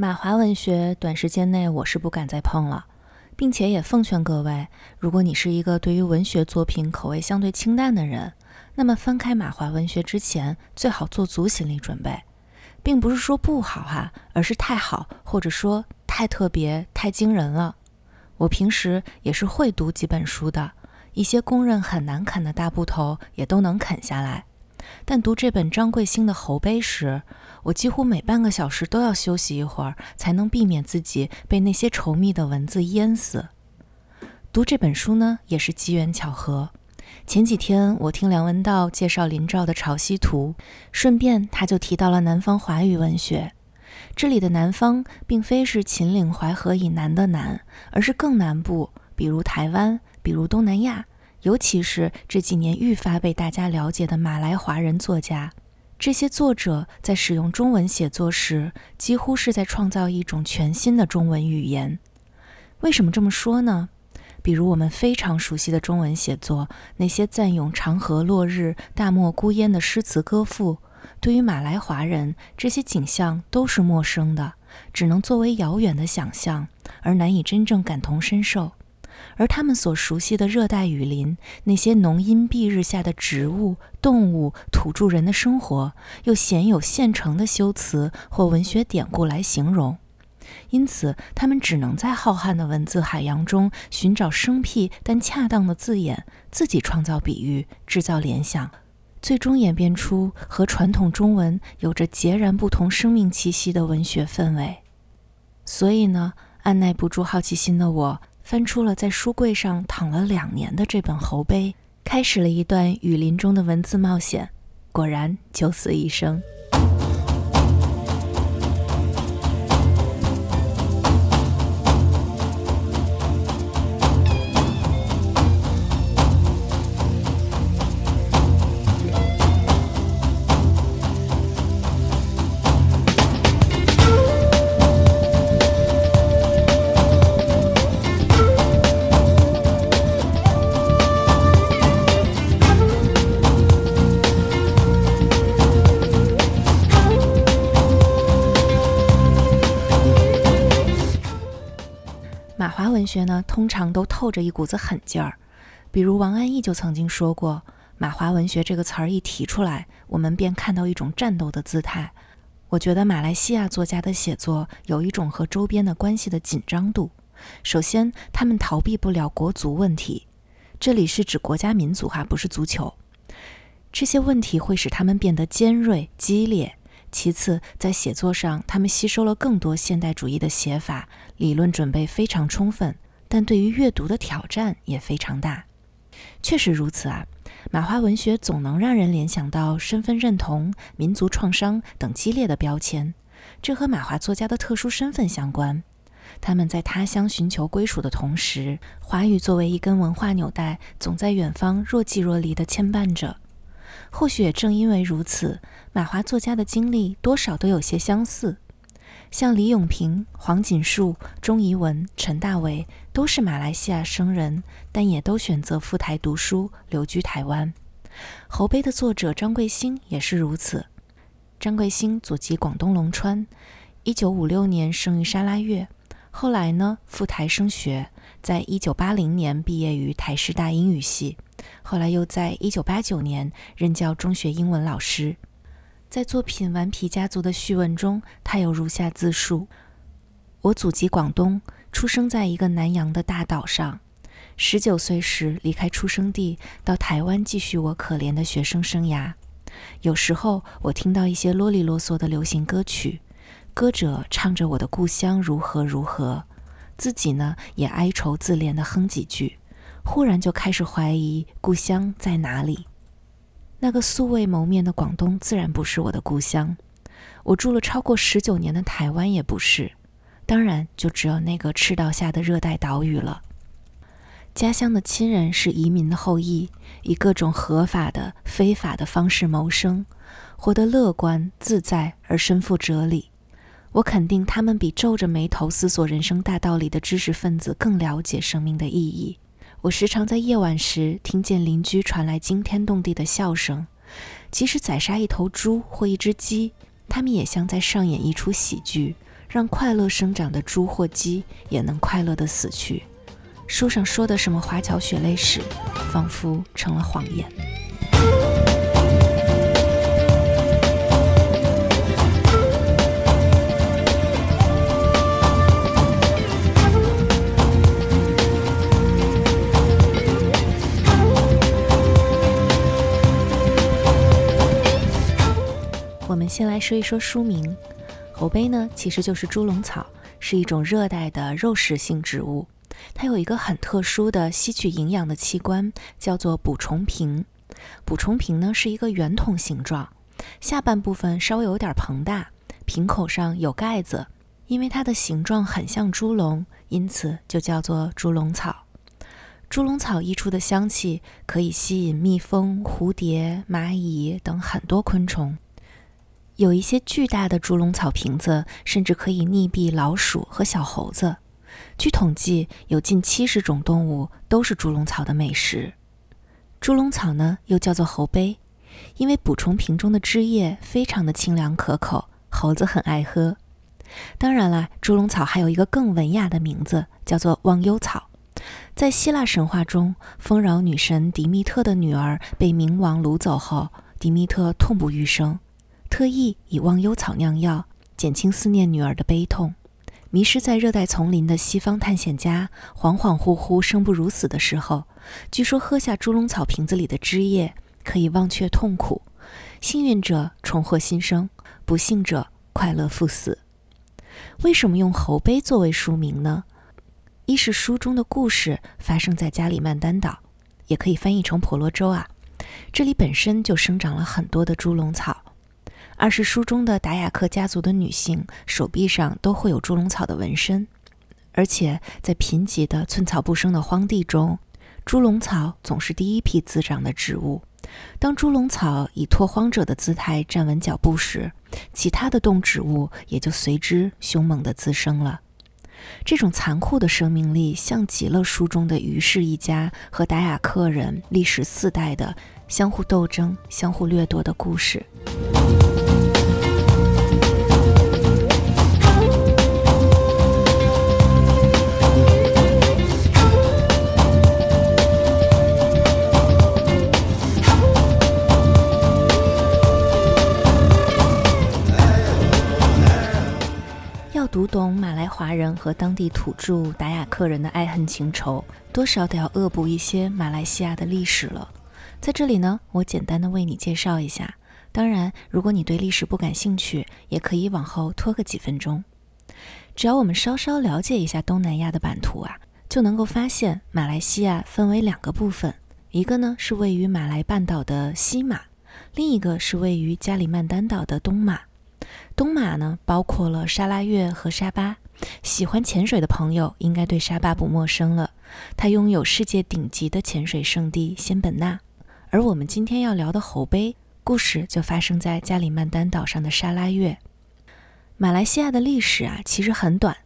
马华文学短时间内我是不敢再碰了，并且也奉劝各位，如果你是一个对于文学作品口味相对清淡的人，那么翻开马华文学之前，最好做足心理准备，并不是说不好哈，而是太好，或者说太特别、太惊人了。我平时也是会读几本书的，一些公认很难啃的大部头也都能啃下来。但读这本张贵兴的《侯碑》时，我几乎每半个小时都要休息一会儿，才能避免自己被那些稠密的文字淹死。读这本书呢，也是机缘巧合。前几天我听梁文道介绍林兆的《潮汐图》，顺便他就提到了南方华语文学。这里的南方，并非是秦岭淮河以南的南，而是更南部，比如台湾，比如东南亚。尤其是这几年愈发被大家了解的马来华人作家，这些作者在使用中文写作时，几乎是在创造一种全新的中文语言。为什么这么说呢？比如我们非常熟悉的中文写作，那些赞咏长河落日、大漠孤烟的诗词歌赋，对于马来华人，这些景象都是陌生的，只能作为遥远的想象，而难以真正感同身受。而他们所熟悉的热带雨林，那些浓荫蔽日下的植物、动物、土著人的生活，又鲜有现成的修辞或文学典故来形容。因此，他们只能在浩瀚的文字海洋中寻找生僻但恰当的字眼，自己创造比喻，制造联想，最终演变出和传统中文有着截然不同生命气息的文学氛围。所以呢，按耐不住好奇心的我。翻出了在书柜上躺了两年的这本《猴碑》，开始了一段雨林中的文字冒险。果然，九死一生。文学呢，通常都透着一股子狠劲儿。比如王安忆就曾经说过：“马华文学这个词儿一提出来，我们便看到一种战斗的姿态。”我觉得马来西亚作家的写作有一种和周边的关系的紧张度。首先，他们逃避不了国足问题，这里是指国家民族哈，不是足球。这些问题会使他们变得尖锐、激烈。其次，在写作上，他们吸收了更多现代主义的写法，理论准备非常充分，但对于阅读的挑战也非常大。确实如此啊，马华文学总能让人联想到身份认同、民族创伤等激烈的标签，这和马华作家的特殊身份相关。他们在他乡寻求归属的同时，华语作为一根文化纽带，总在远方若即若离地牵绊着。或许也正因为如此，马华作家的经历多少都有些相似。像李永平、黄锦树、钟怡文、陈大为都是马来西亚生人，但也都选择赴台读书，留居台湾。侯碑的作者张贵兴也是如此。张贵兴祖籍广东龙川，一九五六年生于沙拉越，后来呢赴台升学，在一九八零年毕业于台师大英语系。后来又在1989年任教中学英文老师。在作品《顽皮家族》的序文中，他有如下自述：“我祖籍广东，出生在一个南洋的大岛上。十九岁时离开出生地，到台湾继续我可怜的学生生涯。有时候我听到一些啰里啰嗦的流行歌曲，歌者唱着我的故乡如何如何，自己呢也哀愁自怜地哼几句。”忽然就开始怀疑故乡在哪里。那个素未谋面的广东自然不是我的故乡，我住了超过十九年的台湾也不是，当然就只有那个赤道下的热带岛屿了。家乡的亲人是移民的后裔，以各种合法的、非法的方式谋生，活得乐观自在而身负哲理。我肯定他们比皱着眉头思索人生大道理的知识分子更了解生命的意义。我时常在夜晚时听见邻居传来惊天动地的笑声，即使宰杀一头猪或一只鸡，他们也像在上演一出喜剧，让快乐生长的猪或鸡也能快乐的死去。书上说的什么华侨血泪史，仿佛成了谎言。我们先来说一说书名，猴杯呢其实就是猪笼草，是一种热带的肉食性植物。它有一个很特殊的吸取营养的器官，叫做捕虫瓶。捕虫瓶呢是一个圆筒形状，下半部分稍微有点膨大，瓶口上有盖子。因为它的形状很像猪笼，因此就叫做猪笼草。猪笼草溢出的香气可以吸引蜜蜂、蝴蝶、蚂蚁等很多昆虫。有一些巨大的猪笼草瓶子，甚至可以溺毙老鼠和小猴子。据统计，有近七十种动物都是猪笼草的美食。猪笼草呢，又叫做猴杯，因为捕虫瓶中的汁液非常的清凉可口，猴子很爱喝。当然了，猪笼草还有一个更文雅的名字，叫做忘忧草。在希腊神话中，丰饶女神迪密特的女儿被冥王掳走后，迪密特痛不欲生。特意以忘忧草酿药，减轻思念女儿的悲痛。迷失在热带丛林的西方探险家，恍恍惚惚、生不如死的时候，据说喝下猪笼草瓶子里的汁液，可以忘却痛苦。幸运者重获新生，不幸者快乐赴死。为什么用猴杯作为书名呢？一是书中的故事发生在加里曼丹岛，也可以翻译成婆罗洲啊，这里本身就生长了很多的猪笼草。二是书中的达雅克家族的女性手臂上都会有猪笼草的纹身，而且在贫瘠的寸草不生的荒地中，猪笼草总是第一批滋长的植物。当猪笼草以拓荒者的姿态站稳脚步时，其他的动植物也就随之凶猛地滋生了。这种残酷的生命力，像极了书中的于氏一家和达雅克人历时四代的相互斗争、相互掠夺的故事。读懂马来华人和当地土著达雅克人的爱恨情仇，多少得要恶补一些马来西亚的历史了。在这里呢，我简单的为你介绍一下。当然，如果你对历史不感兴趣，也可以往后拖个几分钟。只要我们稍稍了解一下东南亚的版图啊，就能够发现马来西亚分为两个部分，一个呢是位于马来半岛的西马，另一个是位于加里曼丹岛的东马。东马呢，包括了沙拉越和沙巴。喜欢潜水的朋友应该对沙巴不陌生了，它拥有世界顶级的潜水圣地仙本那。而我们今天要聊的猴杯故事，就发生在加里曼丹岛上的沙拉越。马来西亚的历史啊，其实很短。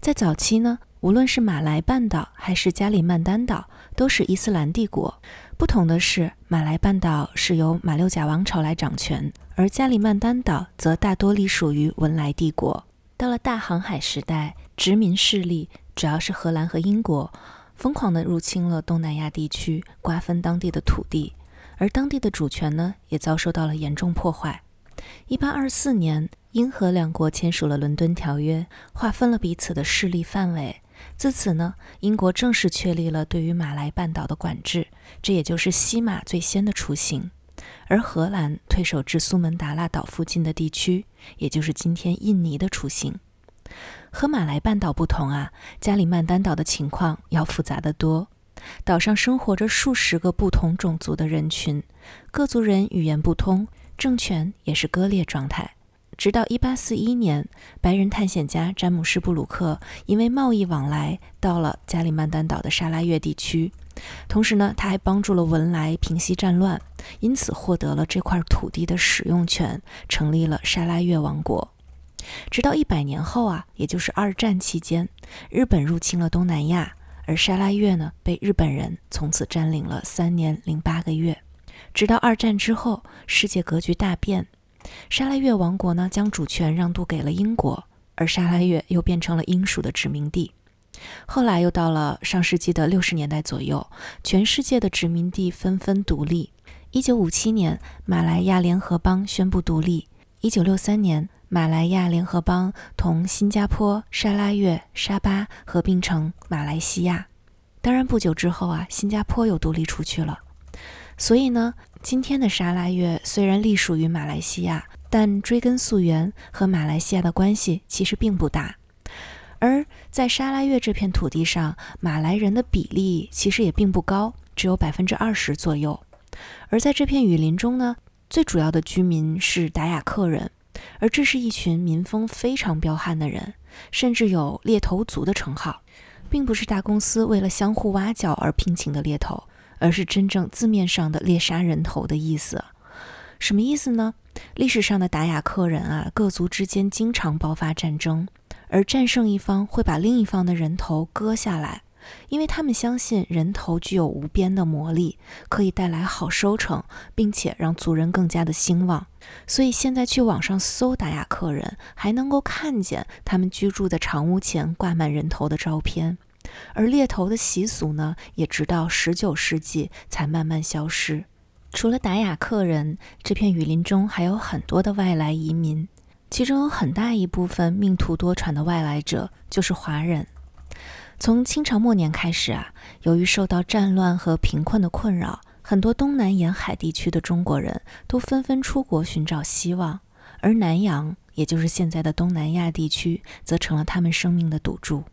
在早期呢，无论是马来半岛还是加里曼丹岛，都是伊斯兰帝国。不同的是，马来半岛是由马六甲王朝来掌权，而加里曼丹岛则大多隶属于文莱帝国。到了大航海时代，殖民势力主要是荷兰和英国，疯狂地入侵了东南亚地区，瓜分当地的土地，而当地的主权呢，也遭受到了严重破坏。一八二四年，英荷两国签署了《伦敦条约》，划分了彼此的势力范围。自此呢，英国正式确立了对于马来半岛的管制，这也就是西马最先的雏形。而荷兰退守至苏门答腊岛附近的地区，也就是今天印尼的雏形。和马来半岛不同啊，加里曼丹岛的情况要复杂得多。岛上生活着数十个不同种族的人群，各族人语言不通，政权也是割裂状态。直到1841年，白人探险家詹姆斯·布鲁克因为贸易往来到了加里曼丹岛的沙拉越地区，同时呢，他还帮助了文莱平息战乱，因此获得了这块土地的使用权，成立了沙拉越王国。直到一百年后啊，也就是二战期间，日本入侵了东南亚，而沙拉越呢，被日本人从此占领了三年零八个月。直到二战之后，世界格局大变。沙拉越王国呢，将主权让渡给了英国，而沙拉越又变成了英属的殖民地。后来又到了上世纪的六十年代左右，全世界的殖民地纷纷独立。一九五七年，马来亚联合邦宣布独立。一九六三年，马来亚联合邦同新加坡、沙拉越、沙巴合并成马来西亚。当然，不久之后啊，新加坡又独立出去了。所以呢，今天的沙拉越虽然隶属于马来西亚，但追根溯源和马来西亚的关系其实并不大。而在沙拉越这片土地上，马来人的比例其实也并不高，只有百分之二十左右。而在这片雨林中呢，最主要的居民是达雅克人，而这是一群民风非常彪悍的人，甚至有猎头族的称号，并不是大公司为了相互挖角而聘请的猎头，而是真正字面上的猎杀人头的意思。什么意思呢？历史上的达雅克人啊，各族之间经常爆发战争，而战胜一方会把另一方的人头割下来。因为他们相信人头具有无边的魔力，可以带来好收成，并且让族人更加的兴旺。所以现在去网上搜达雅克人，还能够看见他们居住的长屋前挂满人头的照片。而猎头的习俗呢，也直到十九世纪才慢慢消失。除了达雅克人，这片雨林中还有很多的外来移民，其中有很大一部分命途多舛的外来者就是华人。从清朝末年开始啊，由于受到战乱和贫困的困扰，很多东南沿海地区的中国人都纷纷出国寻找希望，而南洋，也就是现在的东南亚地区，则成了他们生命的赌注。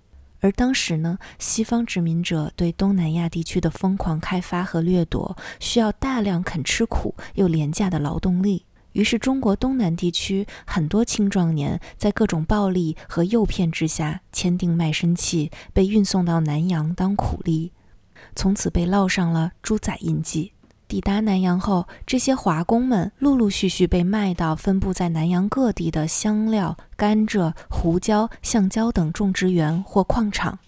而当时呢，西方殖民者对东南亚地区的疯狂开发和掠夺，需要大量肯吃苦又廉价的劳动力。于是，中国东南地区很多青壮年在各种暴力和诱骗之下，签订卖身契，被运送到南洋当苦力，从此被烙上了猪仔印记。抵达南洋后，这些华工们陆陆续续被卖到分布在南洋各地的香料、甘蔗、胡椒、橡胶等种植园或矿场。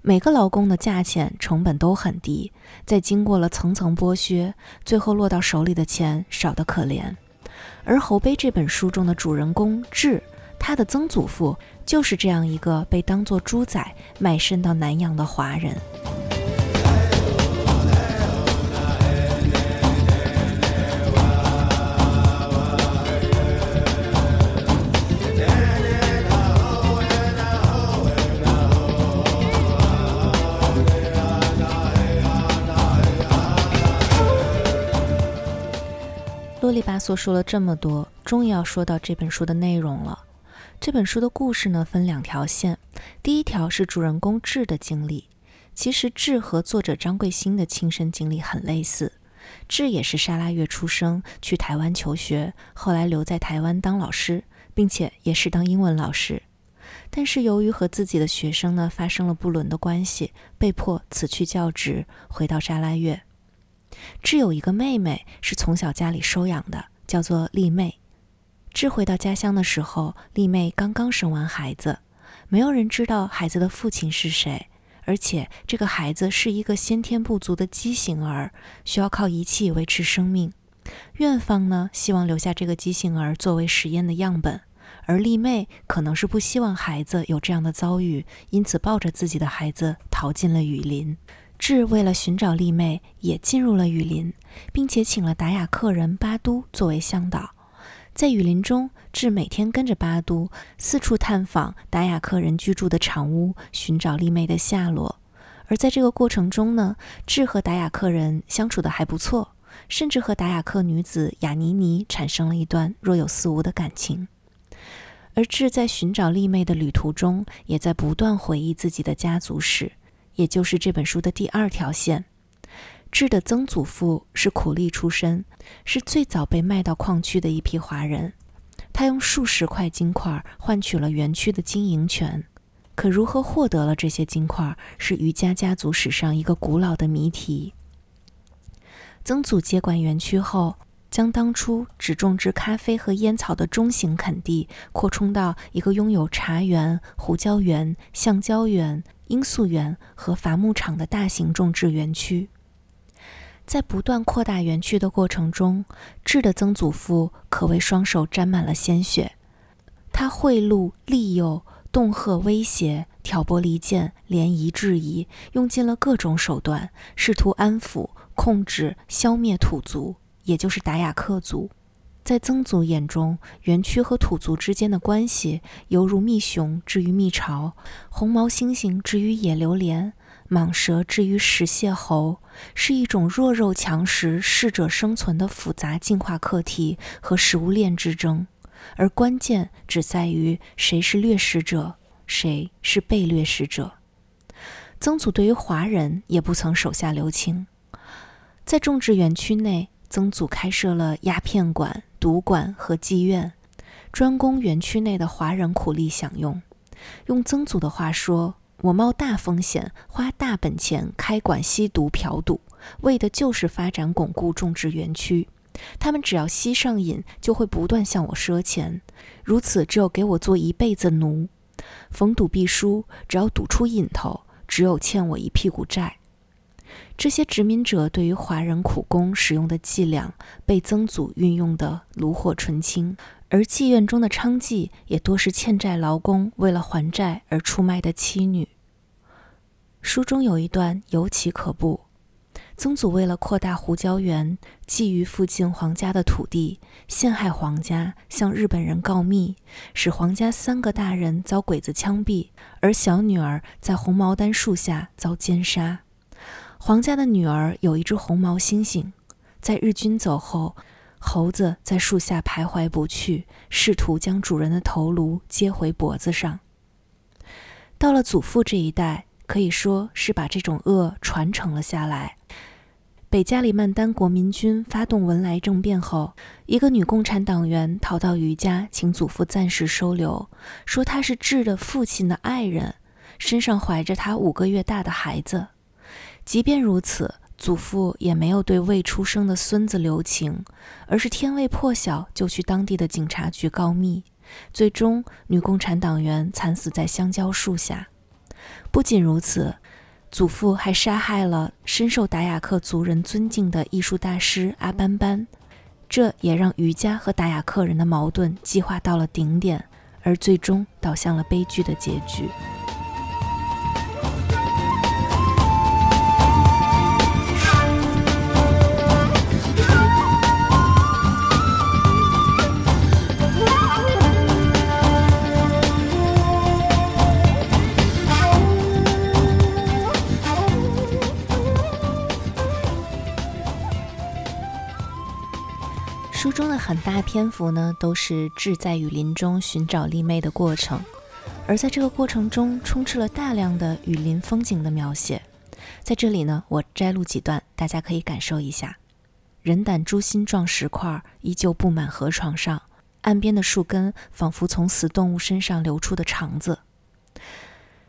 每个劳工的价钱成本都很低，在经过了层层剥削，最后落到手里的钱少得可怜。而《侯碑》这本书中的主人公智，他的曾祖父就是这样一个被当作猪仔卖身到南洋的华人。啰里吧嗦说了这么多，终于要说到这本书的内容了。这本书的故事呢，分两条线。第一条是主人公智的经历。其实智和作者张贵兴的亲身经历很类似。智也是沙拉越出生，去台湾求学，后来留在台湾当老师，并且也是当英文老师。但是由于和自己的学生呢发生了不伦的关系，被迫辞去教职，回到沙拉越。智有一个妹妹，是从小家里收养的，叫做丽妹。智回到家乡的时候，丽妹刚刚生完孩子，没有人知道孩子的父亲是谁，而且这个孩子是一个先天不足的畸形儿，需要靠仪器维持生命。院方呢，希望留下这个畸形儿作为实验的样本，而丽妹可能是不希望孩子有这样的遭遇，因此抱着自己的孩子逃进了雨林。智为了寻找丽妹，也进入了雨林，并且请了达雅克人巴都作为向导。在雨林中，智每天跟着巴都四处探访达雅克人居住的长屋，寻找丽妹的下落。而在这个过程中呢，智和达雅克人相处的还不错，甚至和达雅克女子雅尼尼产生了一段若有似无的感情。而智在寻找丽妹的旅途中，也在不断回忆自己的家族史。也就是这本书的第二条线，智的曾祖父是苦力出身，是最早被卖到矿区的一批华人。他用数十块金块换取了园区的经营权。可如何获得了这些金块，是余家家族史上一个古老的谜题。曾祖接管园区后，将当初只种植咖啡和烟草的中型垦地扩充到一个拥有茶园、胡椒园、橡胶园。罂粟园和伐木场的大型种植园区，在不断扩大园区的过程中，智的曾祖父可谓双手沾满了鲜血。他贿赂、利诱、恫吓、威胁、挑拨离间、联谊质疑，用尽了各种手段，试图安抚、控制、消灭土族，也就是达雅克族。在曾祖眼中，园区和土族之间的关系犹如蜜熊置于蜜巢，红毛猩猩置于野榴莲，蟒蛇置于食蟹猴，是一种弱肉强食、适者生存的复杂进化课题和食物链之争。而关键只在于谁是掠食者，谁是被掠食者。曾祖对于华人也不曾手下留情，在种植园区内，曾祖开设了鸦片馆。赌馆和妓院，专供园区内的华人苦力享用。用曾祖的话说：“我冒大风险，花大本钱开馆吸毒嫖赌，为的就是发展巩固种植园区。他们只要吸上瘾，就会不断向我赊钱。如此，只有给我做一辈子奴。逢赌必输，只要赌出瘾头，只有欠我一屁股债。”这些殖民者对于华人苦工使用的伎俩，被曾祖运用得炉火纯青，而妓院中的娼妓也多是欠债劳工为了还债而出卖的妻女。书中有一段尤其可怖：曾祖为了扩大胡椒园，觊觎附近皇家的土地，陷害皇家，向日本人告密，使皇家三个大人遭鬼子枪毙，而小女儿在红毛丹树下遭奸杀。皇家的女儿有一只红毛猩猩，在日军走后，猴子在树下徘徊不去，试图将主人的头颅接回脖子上。到了祖父这一代，可以说是把这种恶传承了下来。北加里曼丹国民军发动文莱政变后，一个女共产党员逃到余家，请祖父暂时收留，说她是智的父亲的爱人，身上怀着他五个月大的孩子。即便如此，祖父也没有对未出生的孙子留情，而是天未破晓就去当地的警察局告密。最终，女共产党员惨死在香蕉树下。不仅如此，祖父还杀害了深受达雅克族人尊敬的艺术大师阿班班，这也让瑜伽和达雅克人的矛盾激化到了顶点，而最终导向了悲剧的结局。书中的很大篇幅呢，都是志在雨林中寻找丽妹的过程，而在这个过程中，充斥了大量的雨林风景的描写。在这里呢，我摘录几段，大家可以感受一下：人胆猪心状石块依旧布满河床上，岸边的树根仿佛从死动物身上流出的肠子。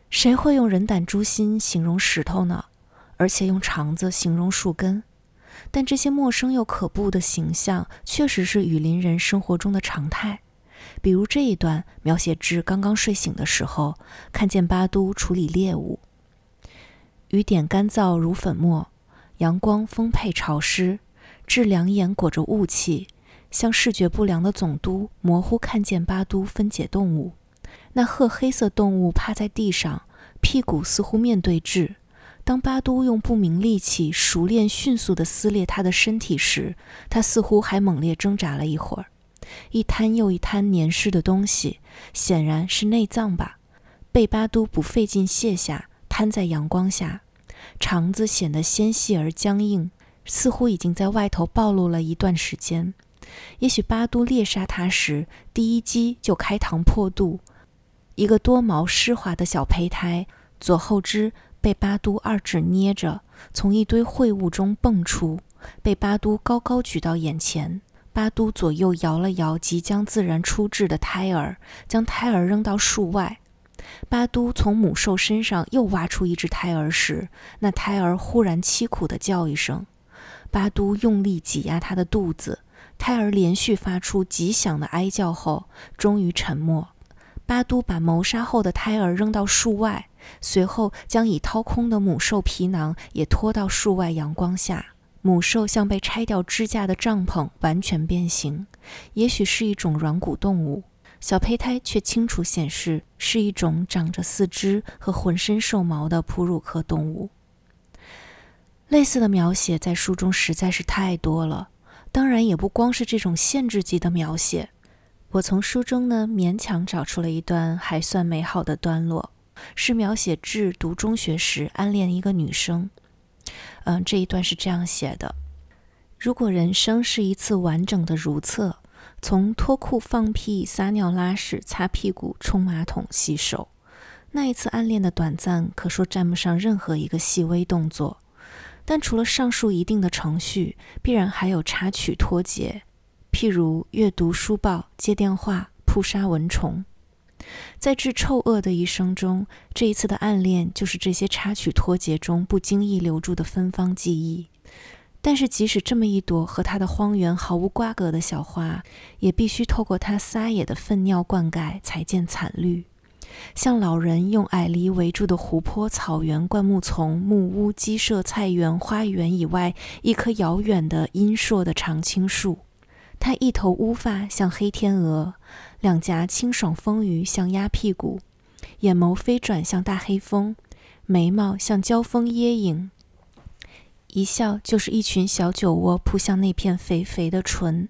谁会用人胆猪心形容石头呢？而且用肠子形容树根？但这些陌生又可怖的形象，确实是雨林人生活中的常态。比如这一段描写至刚刚睡醒的时候，看见巴都处理猎物。雨点干燥如粉末，阳光丰沛潮湿，志两眼裹着雾气，像视觉不良的总督模糊看见巴都分解动物。那褐黑色动物趴在地上，屁股似乎面对质。当巴都用不明利器熟练、迅速地撕裂他的身体时，他似乎还猛烈挣扎了一会儿。一滩又一滩粘湿的东西，显然是内脏吧，被巴都不费劲卸下，摊在阳光下。肠子显得纤细而僵硬，似乎已经在外头暴露了一段时间。也许巴都猎杀他时，第一击就开膛破肚。一个多毛湿滑的小胚胎，左后肢。被巴都二指捏着，从一堆秽物中蹦出，被巴都高高举到眼前。巴都左右摇了摇即将自然出世的胎儿，将胎儿扔到树外。巴都从母兽身上又挖出一只胎儿时，那胎儿忽然凄苦地叫一声。巴都用力挤压他的肚子，胎儿连续发出极响的哀叫后，终于沉默。巴都把谋杀后的胎儿扔到树外。随后，将已掏空的母兽皮囊也拖到树外阳光下。母兽像被拆掉支架的帐篷，完全变形。也许是一种软骨动物。小胚胎却清楚显示是一种长着四肢和浑身兽毛的哺乳科动物。类似的描写在书中实在是太多了，当然也不光是这种限制级的描写。我从书中呢勉强找出了一段还算美好的段落，是描写智读中学时暗恋一个女生。嗯，这一段是这样写的：如果人生是一次完整的如厕，从脱裤、放屁、撒尿、拉屎、擦屁股、冲马桶、洗手，那一次暗恋的短暂，可说占不上任何一个细微动作。但除了上述一定的程序，必然还有插曲脱节，譬如阅读书报、接电话、扑杀蚊虫。在致臭恶的一生中，这一次的暗恋就是这些插曲脱节中不经意留住的芬芳记忆。但是，即使这么一朵和他的荒原毫无瓜葛的小花，也必须透过他撒野的粪尿灌溉才见惨绿。像老人用矮篱围住的湖泊、草原、灌木丛、木屋、鸡舍、菜园、花园以外，一棵遥远的阴硕的常青树。他一头乌发像黑天鹅，两颊清爽丰腴像鸭屁股，眼眸飞转像大黑蜂，眉毛像交锋椰影，一笑就是一群小酒窝扑向那片肥肥的唇。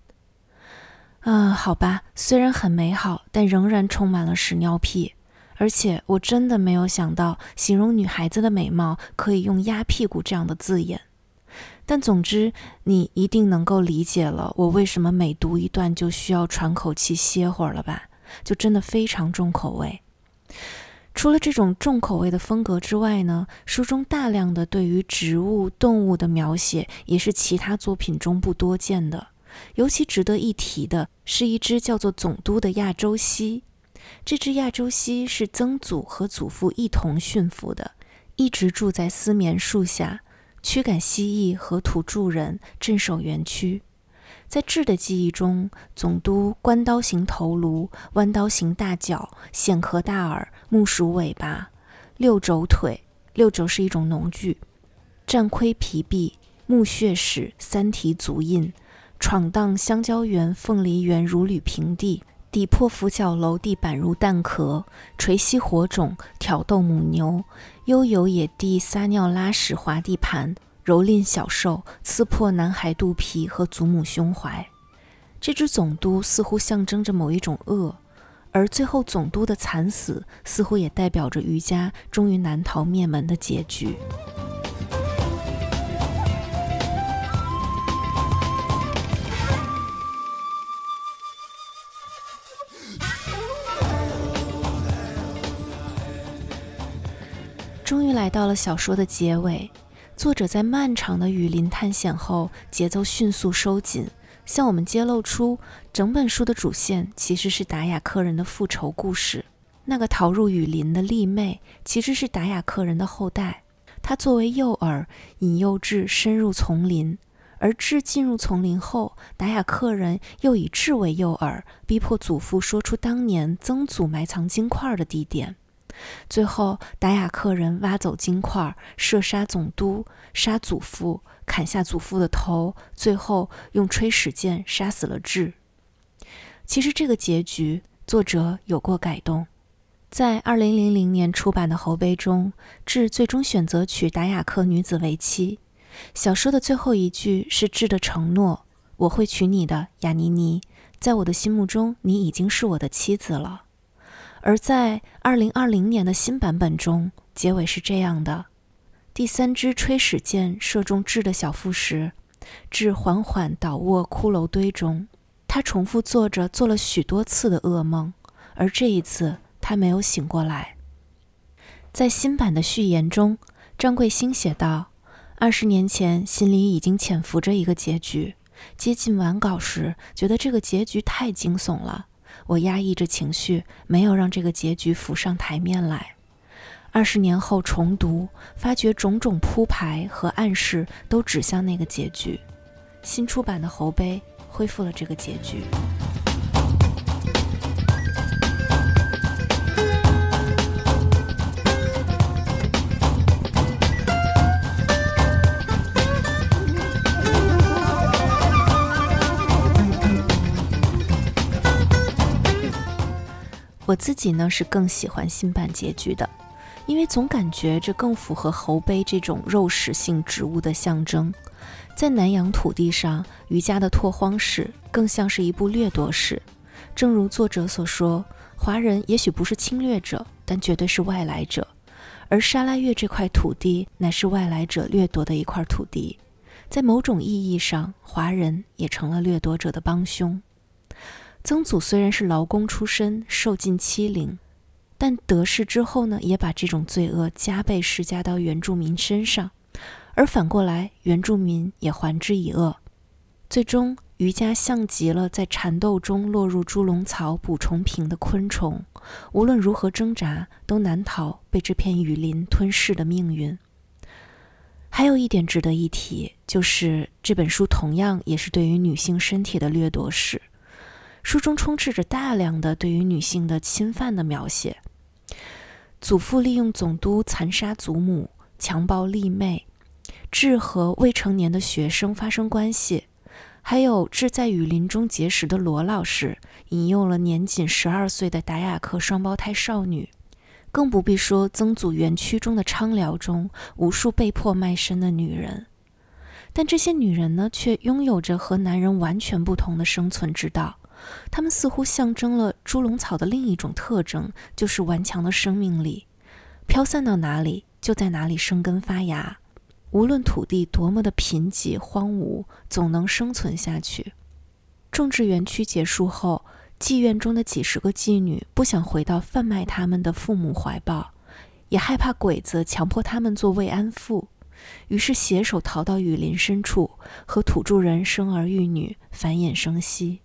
啊，好吧，虽然很美好，但仍然充满了屎尿屁。而且我真的没有想到，形容女孩子的美貌可以用“鸭屁股”这样的字眼。但总之，你一定能够理解了我为什么每读一段就需要喘口气歇会儿了吧？就真的非常重口味。除了这种重口味的风格之外呢，书中大量的对于植物、动物的描写也是其他作品中不多见的。尤其值得一提的是一只叫做总督的亚洲蜥。这只亚洲蜥是曾祖和祖父一同驯服的，一直住在丝棉树下，驱赶蜥蜴和土著人，镇守园区。在智的记忆中，总督关刀形头颅、弯刀形大脚、显壳大耳、木鼠尾巴、六轴腿（六轴是一种农具）、战盔皮臂、木屑史、三蹄足印，闯荡香蕉园、凤梨园，如履平地。抵破浮角楼地板如蛋壳，垂吸火种，挑逗母牛，悠游野地撒尿拉屎划地盘，蹂躏小兽，刺破男孩肚皮和祖母胸怀。这只总督似乎象征着某一种恶，而最后总督的惨死似乎也代表着瑜伽终于难逃灭门的结局。来到了小说的结尾，作者在漫长的雨林探险后，节奏迅速收紧，向我们揭露出整本书的主线其实是达雅克人的复仇故事。那个逃入雨林的丽妹其实是达雅克人的后代，她作为诱饵引诱智深入丛林，而智进入丛林后，达雅克人又以智为诱饵，逼迫祖父说出当年曾祖埋藏金块的地点。最后，达雅克人挖走金块，射杀总督，杀祖父，砍下祖父的头，最后用吹矢箭杀死了智。其实这个结局，作者有过改动。在二零零零年出版的《侯碑》中，智最终选择娶达雅克女子为妻。小说的最后一句是智的承诺：“我会娶你的，雅尼尼。在我的心目中，你已经是我的妻子了。”而在二零二零年的新版本中，结尾是这样的：第三支吹矢箭射中智的小腹时，智缓缓倒卧骷髅堆中。他重复做着做了许多次的噩梦，而这一次他没有醒过来。在新版的序言中，张贵兴写道：“二十年前心里已经潜伏着一个结局，接近完稿时，觉得这个结局太惊悚了。”我压抑着情绪，没有让这个结局浮上台面来。二十年后重读，发觉种种铺排和暗示都指向那个结局。新出版的《侯杯》恢复了这个结局。我自己呢是更喜欢新版结局的，因为总感觉这更符合侯杯这种肉食性植物的象征。在南洋土地上，渔家的拓荒史更像是一部掠夺史。正如作者所说，华人也许不是侵略者，但绝对是外来者。而沙拉越这块土地乃是外来者掠夺的一块土地，在某种意义上，华人也成了掠夺者的帮凶。曾祖虽然是劳工出身，受尽欺凌，但得势之后呢，也把这种罪恶加倍施加到原住民身上，而反过来，原住民也还之以恶。最终，渔家像极了在缠斗中落入猪笼草捕虫瓶的昆虫。无论如何挣扎，都难逃被这片雨林吞噬的命运。还有一点值得一提，就是这本书同样也是对于女性身体的掠夺史。书中充斥着大量的对于女性的侵犯的描写：祖父利用总督残杀祖母，强暴丽妹，致和未成年的学生发生关系。还有志在雨林中结识的罗老师，引诱了年仅十二岁的达雅克双胞胎少女，更不必说曾祖园区中的昌寮中无数被迫卖身的女人。但这些女人呢，却拥有着和男人完全不同的生存之道。它们似乎象征了猪笼草的另一种特征，就是顽强的生命力，飘散到哪里就在哪里生根发芽。无论土地多么的贫瘠荒芜，总能生存下去。种植园区结束后，妓院中的几十个妓女不想回到贩卖他们的父母怀抱，也害怕鬼子强迫他们做慰安妇，于是携手逃到雨林深处，和土著人生儿育女，繁衍生息。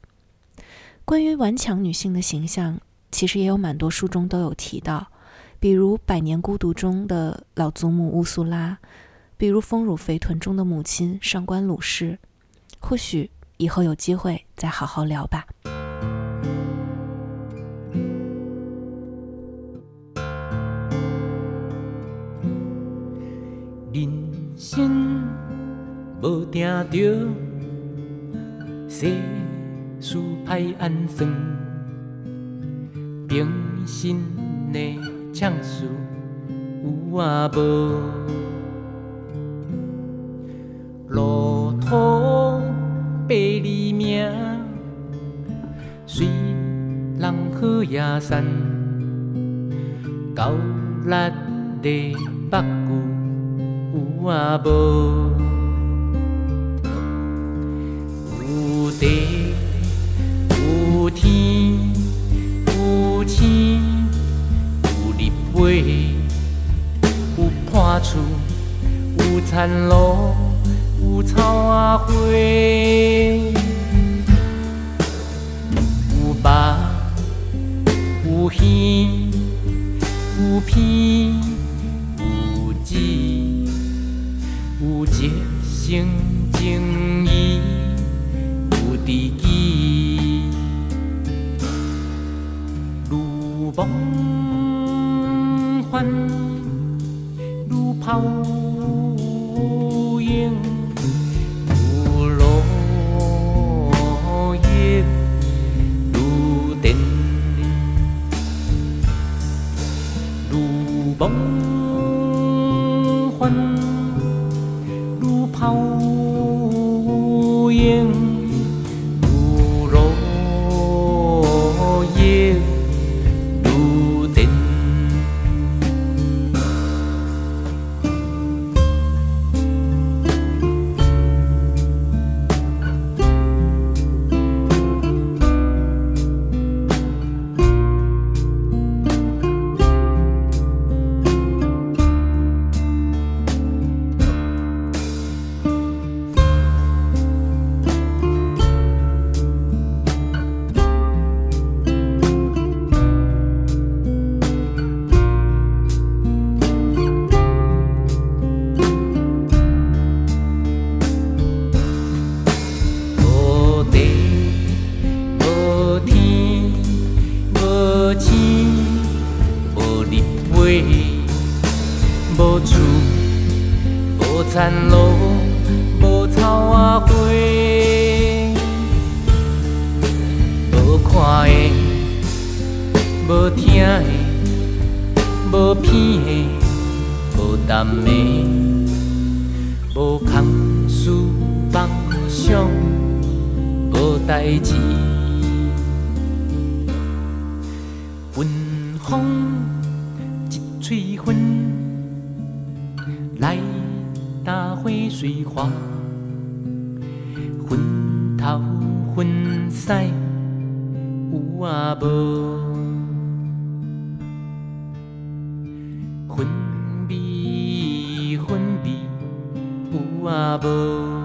关于顽强女性的形象，其实也有蛮多书中都有提到，比如《百年孤独》中的老祖母乌苏拉。比如《丰乳肥臀》中的母亲上官鲁氏，或许以后有机会再好好聊吧。人生无定着事歹安算，平生的唱事有啊无。路途百里命，随人好野山，高力的北骨有啊无？有破厝有田路。有草啊花，有肉有鱼有片有籽，有一生情义有知己，如梦幻如泡影。梦幻如泡无厝，无田路，无草啊花，无看的，无听的，无片的，无淡的，无空思梦想，无代志。水花，昏头昏腮有啊无？昏迷昏迷有啊无？